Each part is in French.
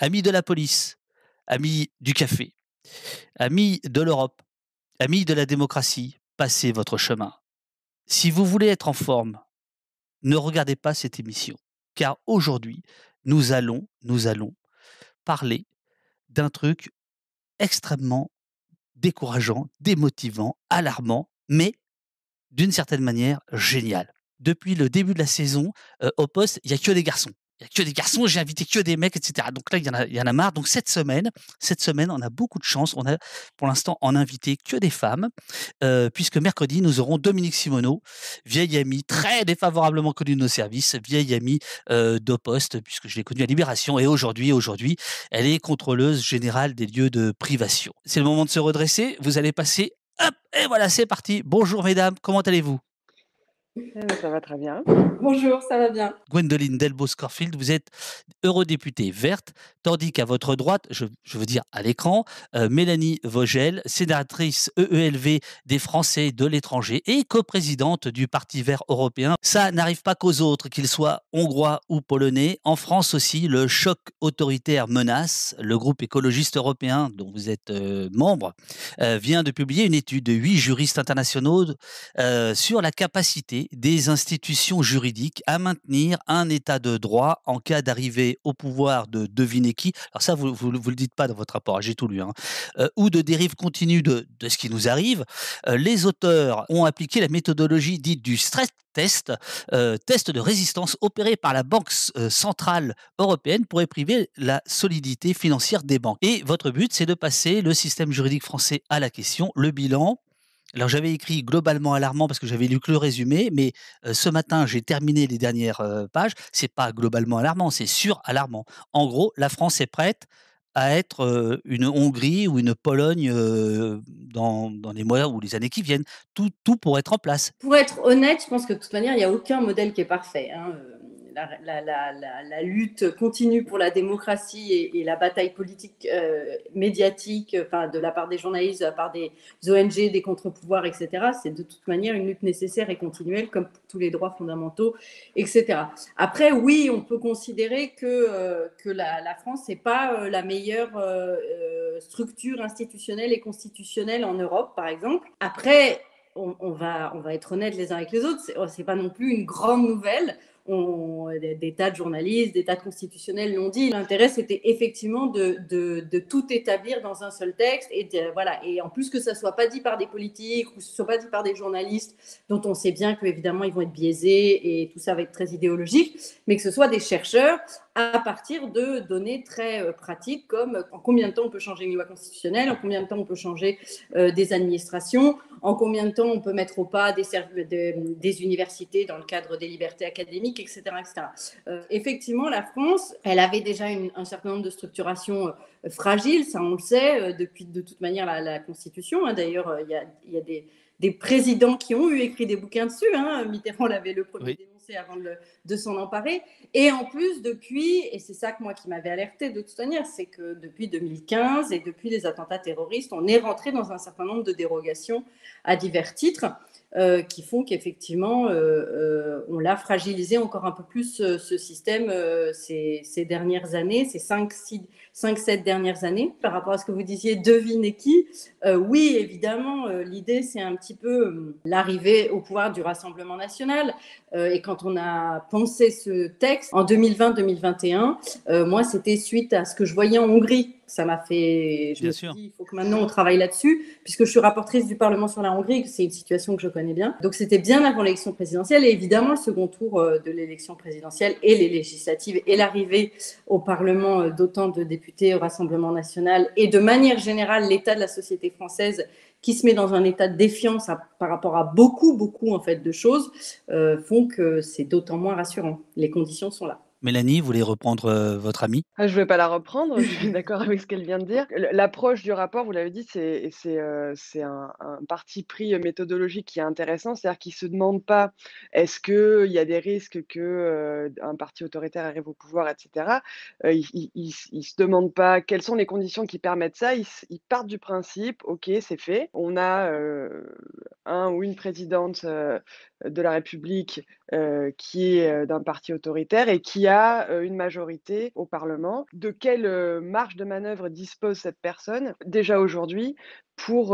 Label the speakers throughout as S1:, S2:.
S1: amis de la police, amis du café, amis de l'Europe, amis de la démocratie, passez votre chemin. Si vous voulez être en forme, ne regardez pas cette émission, car aujourd'hui, nous allons, nous allons parler d'un truc extrêmement décourageant, démotivant, alarmant, mais d'une certaine manière génial. Depuis le début de la saison, euh, au poste, il n'y a que des garçons il n'y a que des garçons, j'ai invité que des mecs, etc. Donc là, il y, en a, marre. Donc cette semaine, cette semaine, on a beaucoup de chance. On a pour l'instant en invité que des femmes, euh, puisque mercredi, nous aurons Dominique Simoneau, vieille amie, très défavorablement connue de nos services, vieille amie euh, d'Oposte, puisque je l'ai connue à Libération. Et aujourd'hui, aujourd'hui, elle est contrôleuse générale des lieux de privation. C'est le moment de se redresser. Vous allez passer. Hop, et voilà, c'est parti. Bonjour mesdames, comment allez-vous?
S2: Ça va très bien.
S3: Bonjour, ça va bien.
S1: Gwendoline Delbos-Corfield, vous êtes eurodéputée verte, tandis qu'à votre droite, je, veux dire à l'écran, euh, Mélanie Vogel, sénatrice EELV des Français de l'étranger et coprésidente du Parti vert européen. Ça n'arrive pas qu'aux autres, qu'ils soient hongrois ou polonais. En France aussi, le choc autoritaire menace. Le groupe écologiste européen, dont vous êtes euh, membre, euh, vient de publier une étude de huit juristes internationaux sur la capacité des institutions juridiques à maintenir un état de droit en cas d'arrivée au pouvoir de devinez qui. Alors ça, vous ne le dites pas dans votre rapport, j'ai tout lu. Hein, euh, ou de dérive continue de, ce qui nous arrive. Euh, les auteurs ont appliqué la méthodologie dite du stress test, euh, test de résistance opéré par la Banque centrale européenne pour épriver la solidité financière des banques. Et votre but, c'est de passer le système juridique français à la question, le bilan, alors j'avais écrit globalement alarmant parce que j'avais lu que le résumé, mais ce matin j'ai terminé les dernières pages. C'est pas globalement alarmant, c'est sur-alarmant. En gros, la France est prête à être une Hongrie ou une Pologne dans, les mois ou les années qui viennent. Tout, tout pour être en place.
S3: Pour être honnête, je pense que de toute manière, il n'y a aucun modèle qui est parfait. Hein, la, lutte continue pour la démocratie et, la bataille politique euh, médiatique, enfin, de la part des journalistes, de la part des ONG, des contre-pouvoirs, etc., c'est de toute manière une lutte nécessaire et continuelle, comme tous les droits fondamentaux, etc. Après, oui, on peut considérer que, euh, la, France n'est pas euh, la meilleure structure institutionnelle et constitutionnelle en Europe, par exemple. Après, on, va, on va être honnête les uns avec les autres, ce n'est pas non plus une grande nouvelle des, tas de journalistes, des tas de constitutionnels l'ont dit. L'intérêt, c'était effectivement de, tout établir dans un seul texte et voilà. Et en plus que ça soit pas dit par des politiques ou que ce soit pas dit par des journalistes dont on sait bien qu'évidemment ils vont être biaisés et tout ça va être très idéologique, mais que ce soit des chercheurs à partir de données très euh, pratiques comme en combien de temps on peut changer une loi constitutionnelle, en combien de temps on peut changer euh, des administrations, en combien de temps on peut mettre au pas des, universités dans le cadre des libertés académiques, etc. etc. Euh, effectivement, la France, elle avait déjà un certain nombre de structurations fragiles, ça on le sait, depuis de toute manière la, Constitution. Hein. D'ailleurs, il y a, des, présidents qui ont eu écrit des bouquins dessus. Hein. Mitterrand l'avait le premier avant de, s'en emparer. Et en plus, depuis, et c'est ça que moi qui m'avais alerté de toute manière, c'est que depuis 2015 et depuis les attentats terroristes, on est rentré dans un certain nombre de dérogations à divers titres. Euh, qui font qu'effectivement, euh, euh, on l'a fragilisé encore un peu plus ce système ces, dernières années, ces 5-7 dernières années. Par rapport à ce que vous disiez, devinez qui Oui, évidemment, l'idée, c'est un petit peu l'arrivée au pouvoir du Rassemblement national. et quand on a pensé ce texte en 2020-2021, moi, c'était suite à ce que je voyais en Hongrie ça m'a fait. Je me suis dit, il faut que maintenant on travaille là-dessus, puisque je suis rapportrice du Parlement sur la Hongrie, c'est une situation que je connais bien. Donc c'était bien avant l'élection présidentielle, et évidemment le second tour euh, de l'élection présidentielle et les législatives, et l'arrivée au Parlement euh, d'autant de députés au Rassemblement national, et de manière générale l'état de la société française qui se met dans un état de défiance par rapport à beaucoup, beaucoup en fait de choses, euh, font que c'est d'autant moins rassurant. Les conditions sont là.
S1: Mélanie, vous voulez reprendre euh, votre amie?
S2: Ah, Je ne vais pas la reprendre, je suis d'accord avec ce qu'elle vient de dire. L'approche du rapport, vous l'avez dit, c'est euh, un, un, parti pris méthodologique qui est intéressant, c'est-à-dire qu'il ne se demande pas est-ce qu'il y a des risques qu'un euh, un parti autoritaire arrive au pouvoir, etc. il ne se demande pas quelles sont les conditions qui permettent ça, ils, partent du principe, ok, c'est fait, on a un ou une présidente de la République qui est d'un parti autoritaire et qui a une majorité au Parlement. De quelle marge de manœuvre dispose cette personne déjà aujourd'hui pour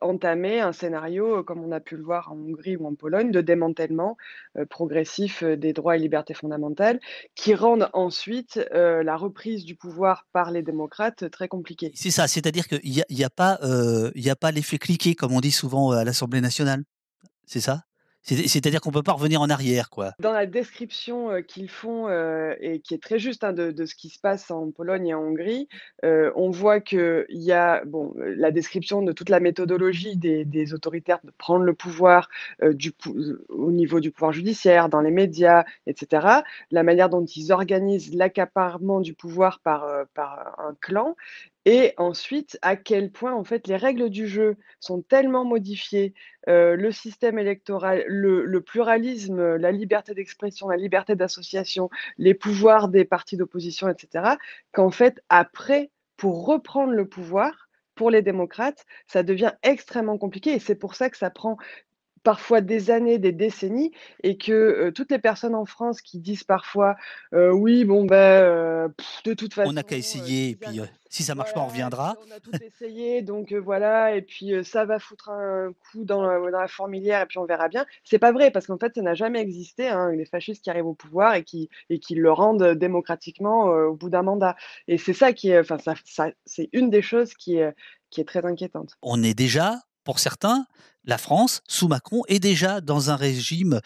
S2: entamer un scénario, comme on a pu le voir en Hongrie ou en Pologne, de démantèlement progressif des droits et libertés fondamentales, qui rendent ensuite la reprise du pouvoir par les démocrates très compliquée?
S1: C'est ça, c'est-à-dire qu'il n'y a, y a, pas, a pas l'effet cliqué, comme on dit souvent à l'Assemblée nationale. C'est ça? C'est-à-dire qu'on ne peut pas revenir en arrière, quoi.
S2: Dans la description qu'ils font, et qui est très juste hein, de, ce qui se passe en Pologne et en Hongrie, on voit qu'il y a bon, la description de toute la méthodologie des, autoritaires de prendre le pouvoir au niveau du pouvoir judiciaire, dans les médias, etc. La manière dont ils organisent l'accaparement du pouvoir par un clan et ensuite, à quel point, en fait, les règles du jeu sont tellement modifiées, le système électoral, le, pluralisme, la liberté d'expression, la liberté d'association, les pouvoirs des partis d'opposition, etc., qu'en fait, après, pour reprendre le pouvoir, pour les démocrates, ça devient extrêmement compliqué. Et c'est pour ça que ça prend parfois des années, des décennies, et que toutes les personnes en France qui disent parfois oui, bon, ben, de toute façon.
S1: On n'a qu'à essayer, et puis si ça marche pas, on reviendra.
S2: On a tout essayé, donc voilà, et puis ça va foutre un coup dans la, dans la, fourmilière, et puis on verra bien. C'est pas vrai, parce qu'en fait, ça n'a jamais existé, hein, les fascistes qui arrivent au pouvoir et qui, et qui le rendent démocratiquement au bout d'un mandat. Et c'est ça qui enfin, ça, ça c'est une des choses qui est, qui est très inquiétante.
S1: On est déjà, pour certains, la France, sous Macron, est déjà dans un régime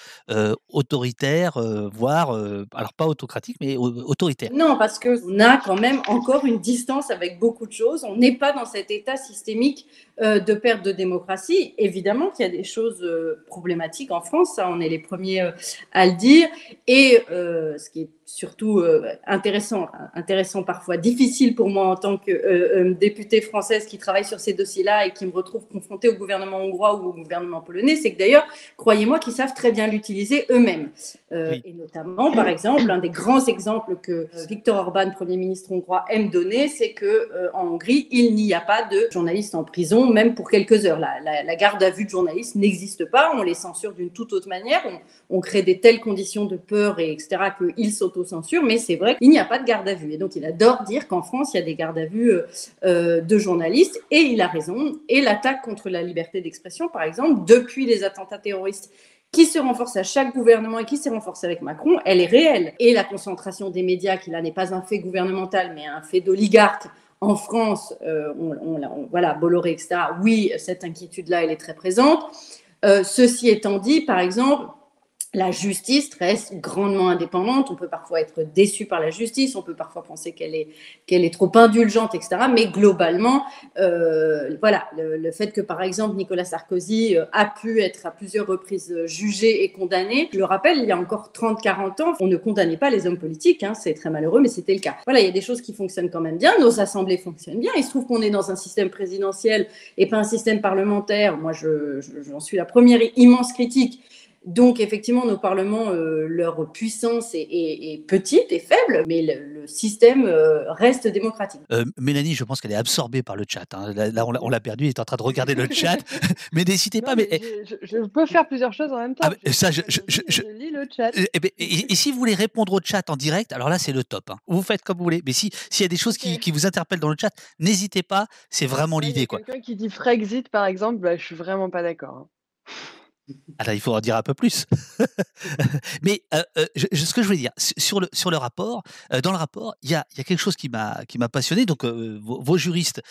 S1: autoritaire, voire, alors pas autocratique, mais autoritaire.
S3: Non, parce qu'on a quand même encore une distance avec beaucoup de choses. On n'est pas dans cet état systémique de perte de démocratie. Évidemment qu'il y a des choses problématiques en France, ça, on est les premiers à le dire. Et ce qui est surtout intéressant, intéressant parfois, difficile pour moi en tant que députée française qui travaille sur ces dossiers-là et qui me retrouve confrontée au gouvernement hongrois ou gouvernement polonais, c'est que d'ailleurs, croyez-moi qu'ils savent très bien l'utiliser eux-mêmes. Euh, et notamment, par exemple, un des grands exemples que euh, Viktor Orban, Premier ministre hongrois, aime donner, c'est que euh, en Hongrie, il n'y a pas de journalistes en prison, même pour quelques heures. La, la, garde à vue de journalistes n'existe pas, on les censure d'une toute autre manière, on, crée des telles conditions de peur, et etc., qu'ils s'autocensurent, mais c'est vrai qu'il n'y a pas de garde à vue. Et donc, il adore dire qu'en France, il y a des gardes à vue de journalistes, et il a raison. Et l'attaque contre la liberté d'expression, par exemple, depuis les attentats terroristes qui se renforcent à chaque gouvernement et qui se renforcent avec Macron, elle est réelle. Et la concentration des médias, qui là n'est pas un fait gouvernemental, mais un fait d'oligarque en France, euh, voilà, Bolloré, etc. Oui, cette inquiétude-là, elle est très présente. Euh, ceci étant dit, par exemple, la justice reste grandement indépendante. On peut parfois être déçu par la justice, on peut parfois penser qu'elle est, qu'elle est trop indulgente, etc. Mais globalement, euh, voilà, le, fait que par exemple Nicolas Sarkozy euh, a pu être à plusieurs reprises jugé et condamné, je le rappelle, il y a encore 30-40 ans, on ne condamnait pas les hommes politiques, hein, c'est très malheureux, mais c'était le cas. Voilà, il y a des choses qui fonctionnent quand même bien, nos assemblées fonctionnent bien. Il se trouve qu'on est dans un système présidentiel et pas un système parlementaire. Moi, j'en suis la première immense critique donc, effectivement, nos parlements, euh, leur puissance est, petite et faible, mais le, système euh, reste démocratique.
S1: Euh, Mélanie, je pense qu'elle est absorbée par le chat. Hein. Là, on l'a perdu, elle est en train de regarder le chat. mais n'hésitez pas. Mais,
S2: je, peux faire plusieurs choses en même temps.
S1: Ah, ça, je, lis le chat. Eh ben, et, si vous voulez répondre au chat en direct, alors là, c'est le top. Hein. Vous faites comme vous voulez. Mais s'il y a des choses qui, vous interpellent dans le chat, n'hésitez pas. C'est vraiment l'idée.
S2: Quelqu'un qui dit Frexit, par exemple, bah, je suis vraiment pas d'accord. Hein.
S1: Alors, il faut en dire un peu plus. Mais euh, euh, ce que je voulais dire, sur le, sur le rapport, euh, dans le rapport, il y a, y a, quelque chose qui m'a passionné. Donc, vos, juristes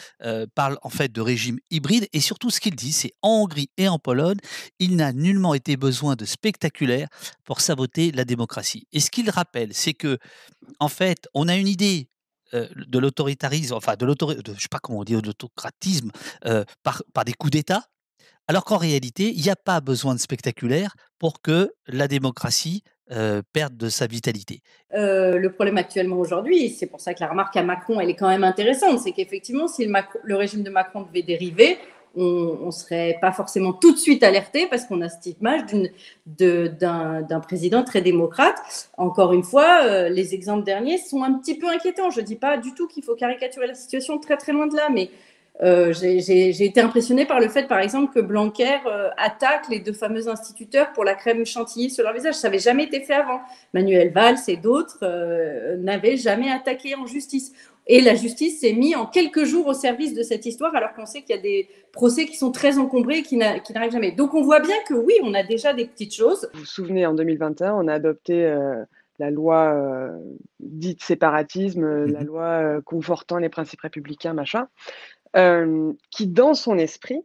S1: parlent en fait de régime hybride et surtout ce qu'ils disent, c'est en Hongrie et en Pologne, il n'a nullement été besoin de spectaculaire pour saboter la démocratie. Et ce qu'ils rappellent, c'est que, en fait, on a une idée de l'autoritarisme, enfin de l'autoritarisme, je sais pas comment on dit, de l'autocratisme par, par des coups d'État, alors qu'en réalité, il n'y a pas besoin de spectaculaire pour que la démocratie perde de sa vitalité.
S3: le problème actuellement aujourd'hui, c'est pour ça que la remarque à Macron, elle est quand même intéressante, c'est qu'effectivement, si le, régime de Macron devait dériver, on ne serait pas forcément tout de suite alerté parce qu'on a cette image d'un président très démocrate. Encore une fois, les exemples derniers sont un petit peu inquiétants. Je ne dis pas du tout qu'il faut caricaturer la situation très très loin de là, mais Euh, j'ai été impressionnée par le fait, par exemple, que Blanquer euh, attaque les deux fameux instituteurs pour la crème chantilly sur leur visage. Ça n'avait jamais été fait avant. Manuel Valls et d'autres euh, n'avaient jamais attaqué en justice. Et la justice s'est mise en quelques jours au service de cette histoire, alors qu'on sait qu'il y a des procès qui sont très encombrés et qui n'arrivent jamais. Donc on voit bien que oui, on a déjà des petites choses.
S2: Vous vous souvenez, en 2021, on a adopté la loi euh, dite séparatisme, euh, la mmh loi euh, confortant les principes républicains, machin, qui dans son esprit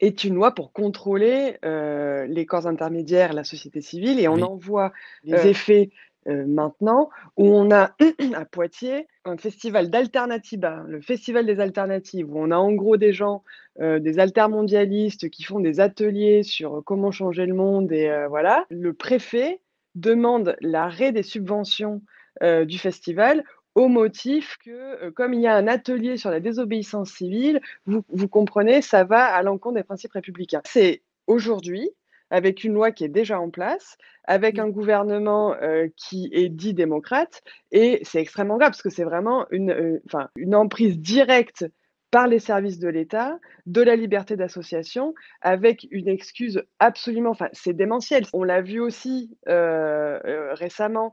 S2: est une loi pour contrôler les corps intermédiaires, la société civile, et on en voit les effets maintenant, où on a à Poitiers un festival d'alternatives, le festival des alternatives, où on a en gros des gens, des altermondialistes qui font des ateliers sur comment changer le monde, et voilà. Le préfet demande l'arrêt des subventions du festival au motif que, comme il y a un atelier sur la désobéissance civile, vous, vous comprenez, ça va à l'encontre des principes républicains. C'est aujourd'hui, avec une loi qui est déjà en place, avec un gouvernement qui est dit démocrate, et c'est extrêmement grave parce que c'est vraiment une, une emprise directe par les services de l'État, de la liberté d'association, avec une excuse absolument, enfin c'est démentiel. On l'a vu aussi euh, euh, récemment,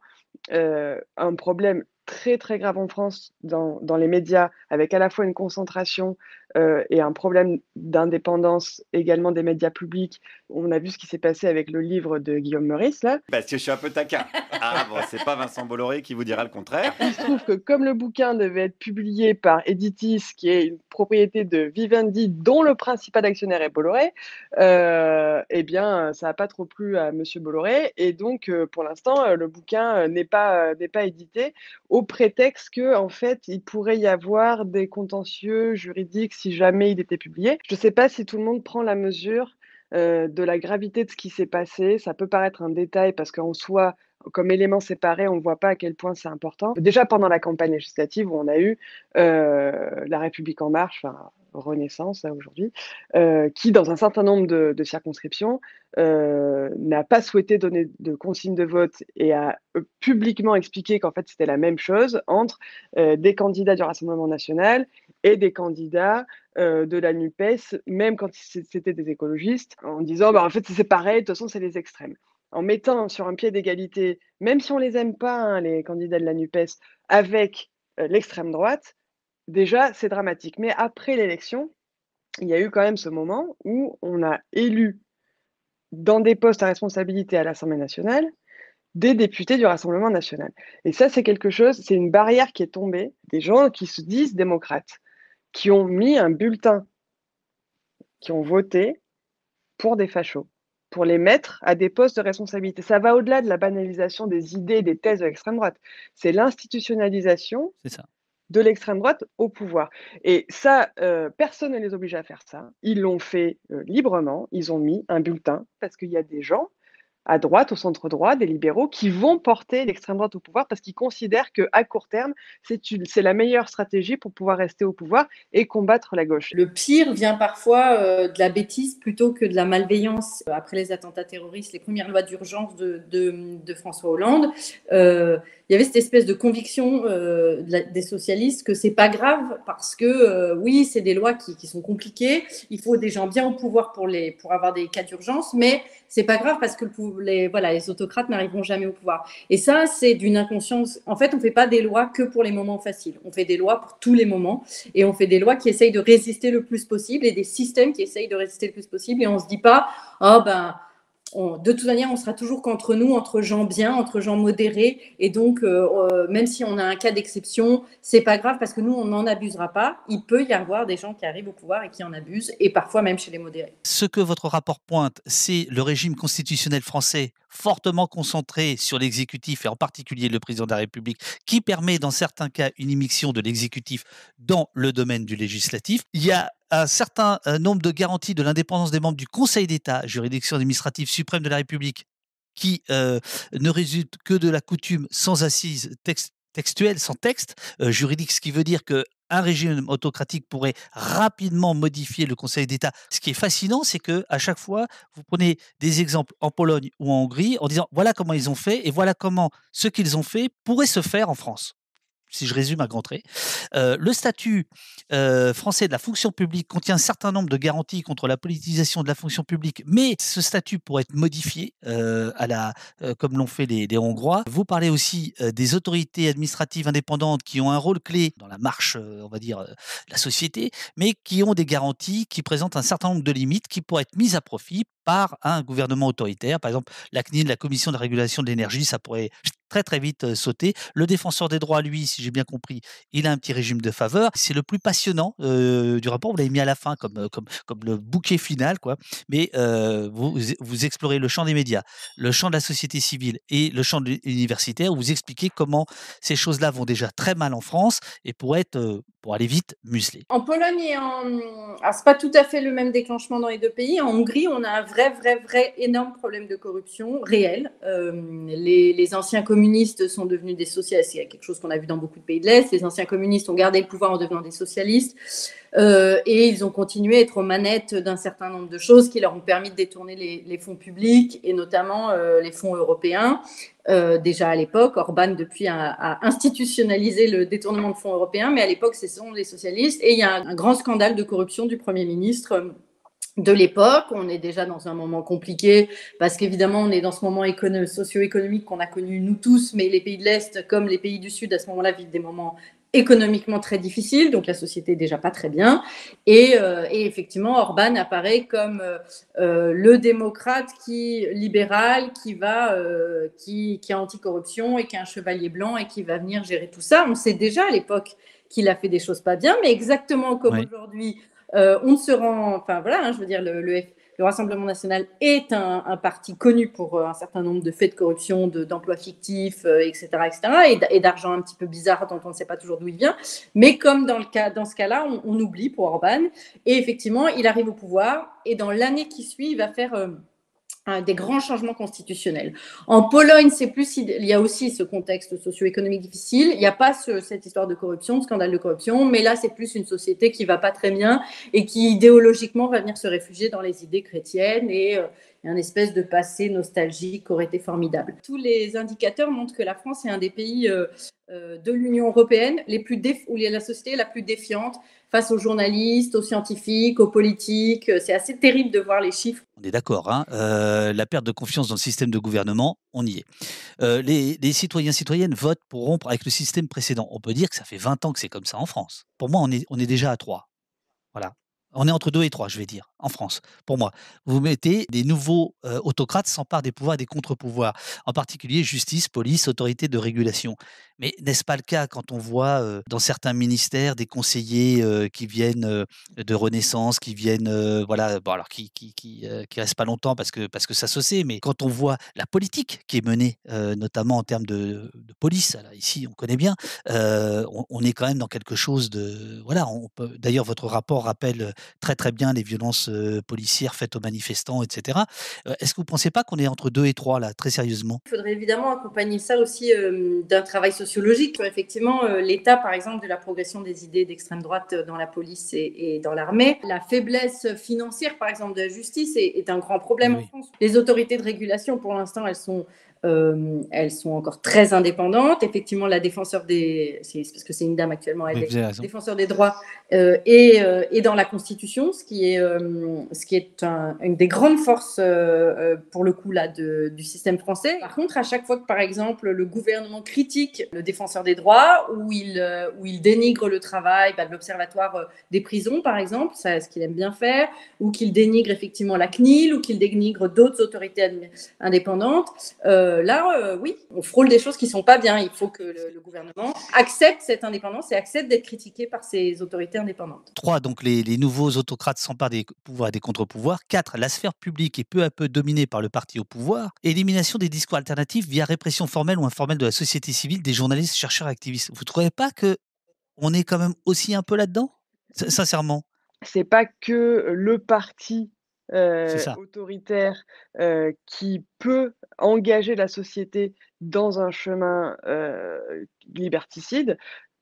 S2: euh, un problème très très grave en France dans, dans, les médias, avec à la fois une concentration euh, et un problème d'indépendance également des médias publics. On a vu ce qui s'est passé avec le livre de Guillaume Meurice là.
S4: Parce que je suis un peu taquin. Ah bon, c'est pas Vincent Bolloré qui vous dira le contraire.
S2: Il se trouve que comme le bouquin devait être publié par Editis, qui est une propriété de Vivendi, dont le principal actionnaire est Bolloré, euh, eh bien ça n'a pas trop plu à Monsieur Bolloré et donc euh, pour l'instant le bouquin n'est pas n'est pas édité au prétexte que en fait il pourrait y avoir des contentieux juridiques si jamais il était publié. Je ne sais pas si tout le monde prend la mesure euh, de la gravité de ce qui s'est passé. Ça peut paraître un détail parce qu'en soi, comme élément séparé, on ne voit pas à quel point c'est important. Déjà pendant la campagne législative où on a eu euh, La République en marche, Renaissance aujourd'hui, euh, qui dans un certain nombre de, circonscriptions n'a pas souhaité donner de consignes de vote et a publiquement expliqué qu'en fait c'était la même chose entre des candidats du Rassemblement national et des candidats de la NUPES, même quand c'était des écologistes, en disant bah, en fait c'est pareil, de toute façon c'est les extrêmes. En mettant sur un pied d'égalité, même si on les aime pas, hein, les candidats de la NUPES, avec l'extrême droite, déjà, c'est dramatique. Mais après l'élection, il y a eu quand même ce moment où on a élu dans des postes à responsabilité à l'Assemblée nationale des députés du Rassemblement national. Et ça, c'est quelque chose, c'est une barrière qui est tombée, des gens qui se disent démocrates, qui ont mis un bulletin, qui ont voté pour des fachos pour les mettre à des postes de responsabilité. Ça va au-delà de la banalisation des idées des thèses de l'extrême droite. C'est l'institutionnalisation de l'extrême droite au pouvoir. Et ça, euh, personne ne les oblige à faire ça. Ils l'ont fait euh, librement. Ils ont mis un bulletin parce qu'il y a des gens à droite, au centre droit, des libéraux qui vont porter l'extrême droite au pouvoir parce qu'ils considèrent qu'à court terme, c'est la meilleure stratégie pour pouvoir rester au pouvoir et combattre la gauche.
S3: Le pire vient parfois euh, de la bêtise plutôt que de la malveillance. Après les attentats terroristes, les premières lois d'urgence de, François Hollande, euh, il y avait cette espèce de conviction euh, des socialistes que c'est pas grave parce que oui, c'est des lois qui, sont compliquées, il faut des gens bien au pouvoir pour, pour avoir des cas d'urgence, mais c'est pas grave parce que les, voilà, les autocrates n'arriveront jamais au pouvoir. Et ça, c'est d'une inconscience. En fait, on fait pas des lois que pour les moments faciles. On fait des lois pour tous les moments et on fait des lois qui essayent de résister le plus possible et des systèmes qui essayent de résister le plus possible. Et on se dit pas, oh ben de toute manière, on sera toujours qu'entre nous, entre gens bien, entre gens modérés. Et donc, euh, euh, même si on a un cas d'exception, c'est pas grave parce que nous, on n'en abusera pas. Il peut y avoir des gens qui arrivent au pouvoir et qui en abusent, et parfois même chez les modérés.
S1: Ce que votre rapport pointe, c'est le régime constitutionnel français fortement concentré sur l'exécutif et en particulier le président de la République, qui permet dans certains cas une immixtion de l'exécutif dans le domaine du législatif. Il y a un certain euh, nombre de garanties de l'indépendance des membres du Conseil d'État, juridiction administrative suprême de la République, qui euh, ne résulte que de la coutume sans assise textuelle, sans texte euh, juridique, ce qui veut dire que un régime autocratique pourrait rapidement modifier le Conseil d'État. Ce qui est fascinant, c'est que à chaque fois, vous prenez des exemples en Pologne ou en Hongrie en disant voilà comment ils ont fait et voilà comment ce qu'ils ont fait pourrait se faire en France si je résume à grands traits. Euh, le statut euh, français de la fonction publique contient un certain nombre de garanties contre la politisation de la fonction publique, mais ce statut pourrait être modifié euh, la, comme l'ont fait les, les, Hongrois. Vous parlez aussi des autorités administratives indépendantes qui ont un rôle clé dans la marche, on va dire, de la société, mais qui ont des garanties qui présentent un certain nombre de limites qui pourraient être mises à profit par un gouvernement autoritaire. Par exemple, la CNIL, la Commission de régulation de l'énergie, ça pourrait très très vite sauter. Le défenseur des droits, lui, si j'ai bien compris, il a un petit régime de faveur. C'est le plus passionnant du rapport. Vous l'avez mis à la fin comme, comme, comme le bouquet final, quoi. Mais vous, vous explorez le champ des médias, le champ de la société civile et le champ universitaire. Où vous expliquez comment ces choses-là vont déjà très mal en France et pour être pour aller vite, muselé.
S3: En Pologne et en. Alors, c'est pas tout à fait le même déclenchement dans les deux pays. En Hongrie, on a un vrai, vrai, vrai énorme problème de corruption réel. les, les anciens communistes sont devenus des socialistes. A quelque chose qu'on a vu dans beaucoup de pays de l'Est. Les anciens communistes ont gardé le pouvoir en devenant des socialistes. Euh, et ils ont continué à être aux manettes d'un certain nombre de choses qui leur ont permis de détourner les, fonds publics et notamment euh, les fonds européens. Euh, déjà à l'époque, Orban depuis a, institutionnalisé le détournement de fonds européens, mais à l'époque, ce sont les socialistes. Et il y a un grand scandale de corruption du Premier ministre de l'époque. On est déjà dans un moment compliqué parce qu'évidemment, on est dans ce moment socio-économique qu'on a connu nous tous, mais les pays de l'Est comme les pays du Sud à ce moment-là vivent des moments économiquement très difficiles, donc la société est déjà pas très bien. Et, euh, effectivement, Orban apparaît comme euh, euh, le démocrate qui libéral, qui va, qui, qui est anticorruption et qui est un chevalier blanc et qui va venir gérer tout ça. On sait déjà à l'époque qu'il a fait des choses pas bien, mais exactement comme aujourd'hui euh, on se rend, enfin voilà, hein, je veux dire, le, le, Rassemblement national est un, parti connu pour euh, un certain nombre de faits de corruption, d'emplois fictifs, etc., euh, etc., et d'argent un petit peu bizarre dont on ne sait pas toujours d'où il vient. Mais comme dans, le cas, dans ce cas-là, on, oublie pour Orban. Et effectivement, il arrive au pouvoir, et dans l'année qui suit, il va faire des grands changements constitutionnels. En Pologne, c'est plus, il y a aussi ce contexte socio-économique difficile. Il n'y a pas cette histoire de corruption, de scandale de corruption, mais là, c'est plus une société qui va pas très bien et qui idéologiquement va venir se réfugier dans les idées chrétiennes et euh, un espèce de passé nostalgique aurait été formidable. Tous les indicateurs montrent que la France est un des pays euh, de l'Union européenne les plus où la société la plus défiante face aux journalistes, aux scientifiques, aux politiques. C'est assez terrible de voir les chiffres.
S1: On est d'accord, hein euh, la perte de confiance dans le système de gouvernement, on y est. Euh, les, les, citoyens citoyennes votent pour rompre avec le système précédent. On peut dire que ça fait 20 ans que c'est comme ça en France. Pour moi, on est, on est déjà à 3. Voilà. On est entre 2 et 3, je vais dire, en France, pour moi. Vous mettez des nouveaux euh, autocrates s'emparent des pouvoirs et des contre-pouvoirs, en particulier justice, police, autorité de régulation. Mais n'est-ce pas le cas quand on voit euh, dans certains ministères des conseillers euh, qui viennent de Renaissance, qui viennent, voilà, alors qui qui, qui, restent pas longtemps parce que, parce que ça se sait, mais quand on voit la politique qui est menée, notamment en termes de, police, ici on connaît bien, on, on, est quand même dans quelque chose de. Voilà, d'ailleurs, votre rapport rappelle très très bien les violences policières faites aux manifestants, etc. Est-ce que vous ne pensez pas qu'on est entre deux et trois là, très sérieusement?
S3: Il faudrait évidemment accompagner ça aussi d'un travail sociologique. Effectivement, l'état, par exemple, de la progression des idées d'extrême droite dans la police et, dans l'armée, la faiblesse financière, par exemple, de la justice est, un grand problème en France. Les autorités de régulation, pour l'instant, elles sont euh, elles sont encore très indépendantes. Effectivement, la défenseur des, parce que c'est une dame actuellement, elle est défenseur des droits euh, et, euh, et, dans la Constitution, ce qui est, ce qui est une des grandes forces pour le coup là de, du système français. Par contre, à chaque fois que par exemple le gouvernement critique le défenseur des droits ou il, dénigre le travail bah, de l'Observatoire des prisons, par exemple, c'est ce qu'il aime bien faire, ou qu'il dénigre effectivement la CNIL, ou qu'il dénigre d'autres autorités indépendantes. Euh, là, euh, oui, on frôle des choses qui ne sont pas bien. Il faut que le, gouvernement accepte cette indépendance et accepte d'être critiqué par ces autorités indépendantes.
S1: Trois, donc les, nouveaux autocrates s'emparent des pouvoirs et des contre-pouvoirs. Quatre, la sphère publique est peu à peu dominée par le parti au pouvoir. Élimination des discours alternatifs via répression formelle ou informelle de la société civile, des journalistes, chercheurs, activistes. Vous ne trouvez pas que on est quand même aussi un peu là-dedans? Sincèrement
S2: c'est pas que le parti autoritaire qui peut engager la société dans un chemin liberticide.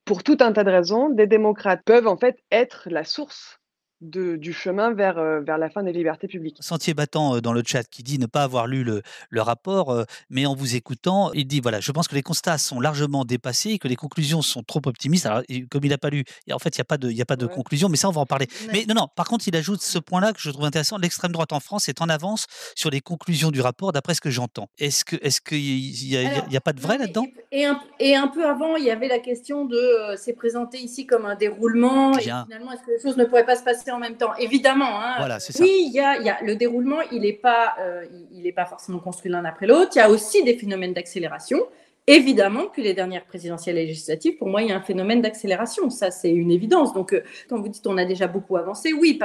S2: Pour tout un tas de raisons, des démocrates peuvent en fait être la source du chemin vers, euh, vers la fin des libertés publiques.
S1: Sentier battant dans le chat qui dit ne pas avoir lu le, le rapport, mais en vous écoutant, il dit voilà, je pense que les constats sont largement dépassés et que les conclusions sont trop optimistes. Alors, comme il n'a pas lu, en fait, il n'y a pas de, il y a pas de conclusion, mais ça, on va en parler. Mais non, non, par contre, il ajoute ce point-là que je trouve intéressant l'extrême droite en France est en avance sur les conclusions du rapport, d'après ce que j'entends. Est-ce qu'il est n'y a, a, pas de vrai là-dedans?
S3: et, et, un, peu avant, il y avait la question de c'est présenté ici comme un déroulement. Et finalement, est-ce que les choses ne pourraient pas se passer en même temps Évidemment. Hein,
S1: voilà, ça.
S3: Oui, il y a, y a, le déroulement, il n'est pas, euh, il, pas forcément construit l'un après l'autre. Il y a aussi des phénomènes d'accélération. Évidemment que les dernières présidentielles et législatives, pour moi, il y a un phénomène d'accélération. Ça, c'est une évidence. Donc, euh, quand vous dites on a déjà beaucoup avancé, oui.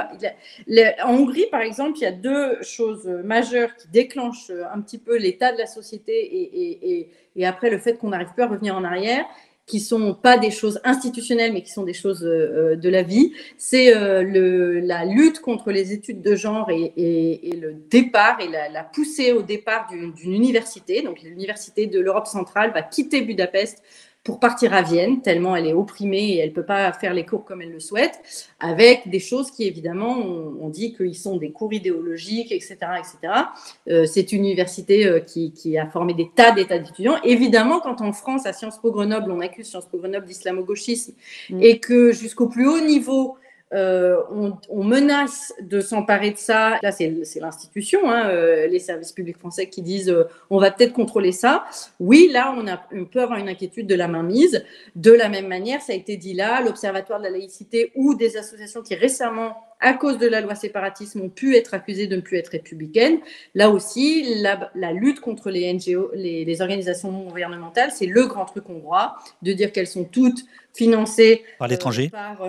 S3: en Hongrie, par exemple, il y a deux choses majeures qui déclenchent un petit peu l'état de la société et, et, et après le fait qu'on n'arrive plus à revenir en arrière qui sont pas des choses institutionnelles, mais qui sont des choses euh, de la vie. C'est euh, la lutte contre les études de genre et, le départ et la, poussée au départ d'une université. Donc l'université de l'Europe centrale va quitter Budapest pour partir à Vienne, tellement elle est opprimée et elle ne peut pas faire les cours comme elle le souhaite, avec des choses qui, évidemment, on, dit qu'ils sont des cours idéologiques, etc. etc. Euh, c'est une université euh, qui, a formé des tas d'états d'étudiants. Évidemment, quand en France, à Sciences Po Grenoble, on accuse Sciences Po Grenoble d'islamo-gauchisme mm. et que jusqu'au plus haut niveau, euh, on, menace de s'emparer de ça. Là, c'est l'institution, hein, euh, les services publics français qui disent euh, on va peut-être contrôler ça. Oui, là, on, a, peut avoir une inquiétude de la mainmise. De la même manière, ça a été dit là, l'Observatoire de la laïcité ou des associations qui récemment, à cause de la loi séparatisme, ont pu être accusées de ne plus être républicaines. Là aussi, la, lutte contre les NGO, les, organisations non gouvernementales, c'est le grand truc hongrois, de dire qu'elles sont toutes financées
S1: par l'étranger
S3: par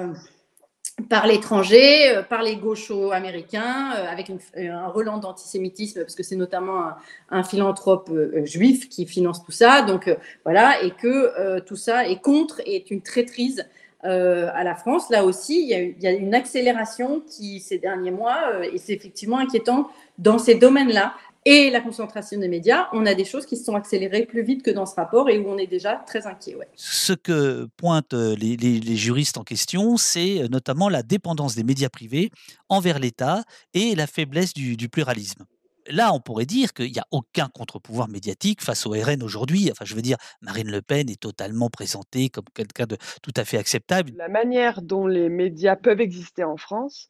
S3: l'étranger, euh, par les gauchos américains, euh, avec un relan d'antisémitisme, parce que c'est notamment un, philanthrope euh, juif qui finance tout ça. Donc voilà, et que tout ça est contre et est une traîtrise à la France. Là aussi, il y, a, il y, a, une accélération qui, ces derniers mois, et c'est effectivement inquiétant dans ces domaines-là et la concentration des médias, on a des choses qui se sont accélérées plus vite que dans ce rapport et où on est déjà très inquiet. Ouais.
S1: Ce que pointent euh, les, juristes en question, c'est euh, notamment la dépendance des médias privés envers l'État et la faiblesse du, pluralisme. Là, on pourrait dire qu'il n'y a aucun contre-pouvoir médiatique face au RN aujourd'hui. Enfin, je veux dire, Marine Le Pen est totalement présentée comme quelqu'un de tout à fait acceptable.
S2: La manière dont les médias peuvent exister en France,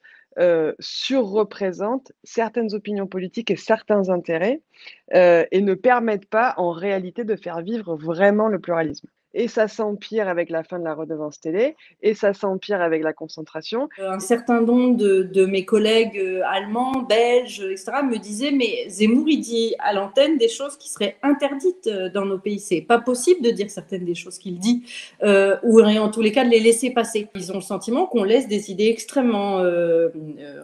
S2: surreprésentent certaines opinions politiques et certains intérêts et ne permettent pas en réalité de faire vivre vraiment le pluralisme et ça s'empire avec la fin de la redevance télé, et ça s'empire avec la concentration.
S3: Un certain nombre de, mes collègues euh, allemands, belges, etc., me disaient, mais Zemmour, il dit à l'antenne des choses qui seraient interdites euh, dans nos pays. C'est pas possible de dire certaines des choses qu'il dit, euh, ou en tous les cas de les laisser passer. Ils ont le sentiment qu'on laisse des idées extrêmement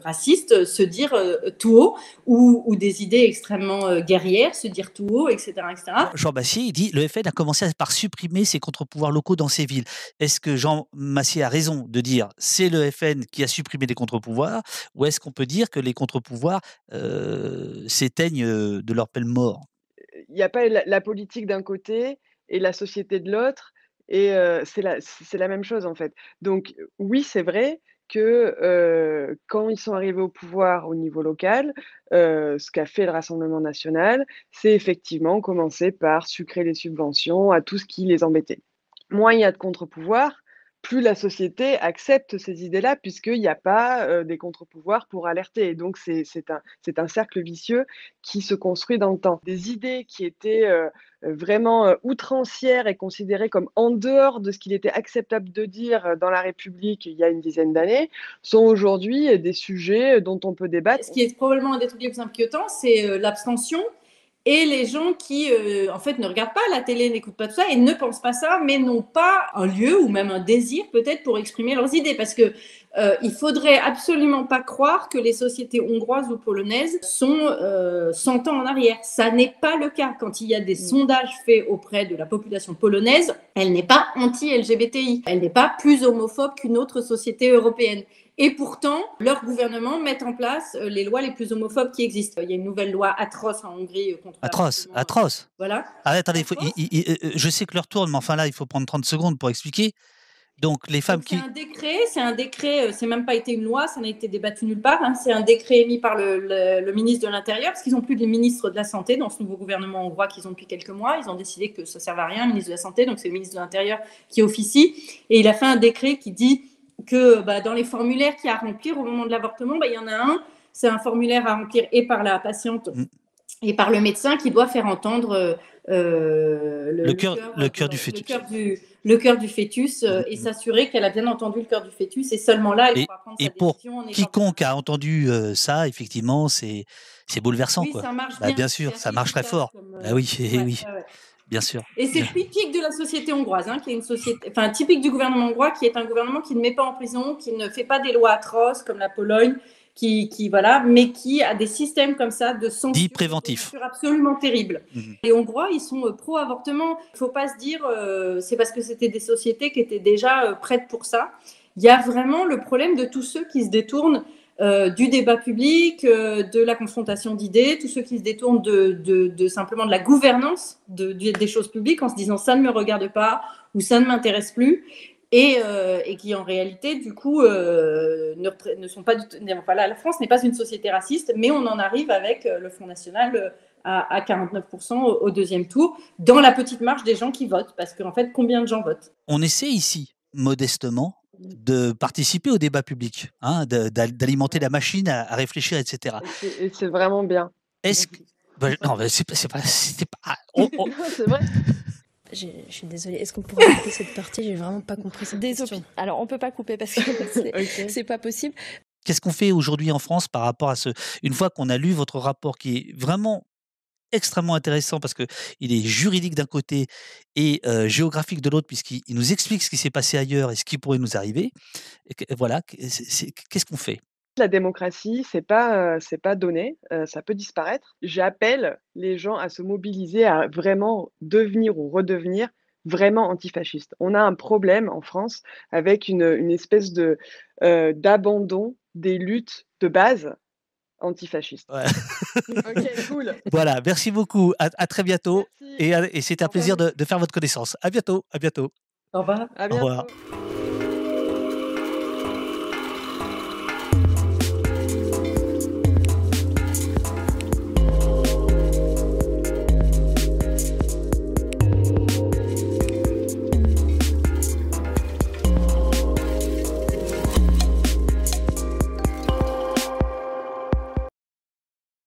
S3: racistes se dire tout haut, ou, ou, des idées extrêmement guerrières se dire tout haut, etc. etc.
S1: Jean Bassier, il dit, le FN a commencé par supprimer contre-pouvoirs locaux dans ces villes. Est-ce que Jean Massier a raison de dire c'est le FN qui a supprimé les contre-pouvoirs ou est-ce qu'on peut dire que les contre-pouvoirs euh, s'éteignent euh, de leur pelle mort?
S2: Il n'y a pas la, politique d'un côté et la société de l'autre. Et euh, c'est la, même chose en fait. Donc oui, c'est vrai, que quand ils sont arrivés au pouvoir au niveau local, ce qu'a fait le Rassemblement national, c'est effectivement commencer par sucrer les subventions à tout ce qui les embêtait. Moins il y a de contre-pouvoirs, plus la société accepte ces idées-là, puisqu'il n'y a pas des contre-pouvoirs pour alerter. Et donc, c'est un, cercle vicieux qui se construit dans le temps. Des idées qui étaient vraiment outrancières et considérées comme en dehors de ce qu'il était acceptable de dire dans la République il y a une dizaine d'années, sont aujourd'hui des sujets dont on peut débattre.
S3: Ce qui est probablement un des trucs les plus inquiétants, c'est l'abstention et les gens qui, euh, en fait, ne regardent pas la télé, n'écoutent pas tout ça et ne pensent pas ça, mais n'ont pas un lieu ou même un désir peut-être pour exprimer leurs idées. Parce que euh, il faudrait absolument pas croire que les sociétés hongroises ou polonaises sont euh, 100 ans en arrière. Ça n'est pas le cas. Quand il y a des mm. sondages faits auprès de la population polonaise, elle n'est pas anti-LGBTI. Elle n'est pas plus homophobe qu'une autre société européenne. Et pourtant, leur gouvernement met en place euh, les lois les plus homophobes qui existent. Il y a une nouvelle loi atroce en Hongrie euh, contre.
S1: Atroce, atroce.
S3: Voilà.
S1: Ah, attendez, je sais que leur tourne, mais enfin là, il faut prendre 30 secondes pour expliquer. Donc les femmes
S3: Donc,
S1: qui...
S3: C'est un décret, c'est un décret, euh, c'est même pas été une loi, ça n'a été débattu nulle part. hein. C'est un décret émis par le, le- le ministre de l'Intérieur, parce qu'ils n'ont plus de ministre de la Santé dans ce nouveau gouvernement hongrois qu'ils ont depuis quelques mois. Ils ont décidé que ça ne servait à rien, le ministre de la Santé, donc c'est le ministre de l'Intérieur qui officie. Et il a fait un décret qui dit que bah, dans les formulaires qu'il y a à remplir au moment de l'avortement, bah, il y en a un, c'est un formulaire à remplir et par la patiente
S1: Mm.
S3: et par le médecin qui doit faire entendre euh,
S1: Le cœur- le cœur du fœtus.
S3: Le cœur du, le cœur du fœtus euh, et s'assurer qu'elle a bien entendu le cœur du fœtus et seulement là, elle
S1: Et-
S3: pourra prendre
S1: et
S3: sa
S1: pour
S3: décision. en étant-
S1: Quiconque a entendu euh, ça, effectivement, c'est c'est bouleversant,
S3: Oui,
S1: quoi.
S3: ça marche
S1: Bah,
S3: bien.
S1: sûr, ça marche très
S3: efficace
S1: fort.
S3: comme, euh,
S1: Bah oui, eh
S3: ouais,
S1: oui,
S3: ouais, ouais.
S1: Bien sûr.
S3: Et c'est typique de la société hongroise, hein, qui est une société, enfin typique du gouvernement hongrois, qui est un gouvernement qui ne met pas en prison, qui ne fait pas des lois atroces comme la Pologne, qui, qui voilà, mais qui a des systèmes comme ça de censure,
S1: Dit
S3: de
S1: préventif.
S3: censure absolument terribles.
S1: Mhm.
S3: Les Hongrois, ils sont euh, pro-avortement. Il ne faut pas se dire, euh, c'est parce que c'était des sociétés qui étaient déjà euh, prêtes pour ça. Il y a vraiment le problème de tous ceux qui se détournent euh, du débat public, euh, de la confrontation d'idées, tous ceux qui se détournent de, simplement de la gouvernance de- des choses publiques en se disant ça ne me regarde pas ou ça ne m'intéresse plus. Et, euh, qui en réalité, du coup, ne, sont pas du tout. La France n'est pas une société raciste, mais on en arrive avec le Front National à, à 49% au, deuxième tour, dans la petite marge des gens qui votent. Parce qu'en fait, combien de gens votent?
S1: On essaie ici, modestement, de participer au débat public, hein, d'alimenter la machine à, à réfléchir, etc.
S2: Et c'est- vraiment bien.
S1: Est-ce que... bah, non, c'est pas, c'est pas, c'était pas- ah, on- on-
S2: c'est vrai.
S5: Je suis désolée. Est-ce qu'on pourrait couper cette partie? J'ai vraiment pas compris cette
S6: Désolée.
S5: question.
S6: Alors, on peut pas couper parce que c'est
S2: Ok.
S6: c'est pas possible.
S1: Qu'est-ce qu'on fait aujourd'hui en France par rapport à ce Une fois qu'on a lu votre rapport qui est vraiment extrêmement intéressant parce que il est juridique d'un côté et géographique de l'autre puisqu'il il nous explique ce qui s'est passé ailleurs et ce qui pourrait nous arriver. Voilà, qu'est-ce qu'on fait?
S2: La démocratie, c'est pas, c'est pas donné, ça peut disparaître. J'appelle les gens à se mobiliser, à vraiment devenir ou redevenir vraiment antifascistes. On a un problème en France avec une, espèce de d'abandon des luttes de base antifascistes.
S1: Ouais.
S2: ok, cool.
S1: Voilà, merci beaucoup. À, à très bientôt
S2: Merci.
S1: et, c'était un plaisir de, de faire votre connaissance. À bientôt, à bientôt.
S3: Au revoir.
S2: À
S1: Au revoir.
S2: bientôt.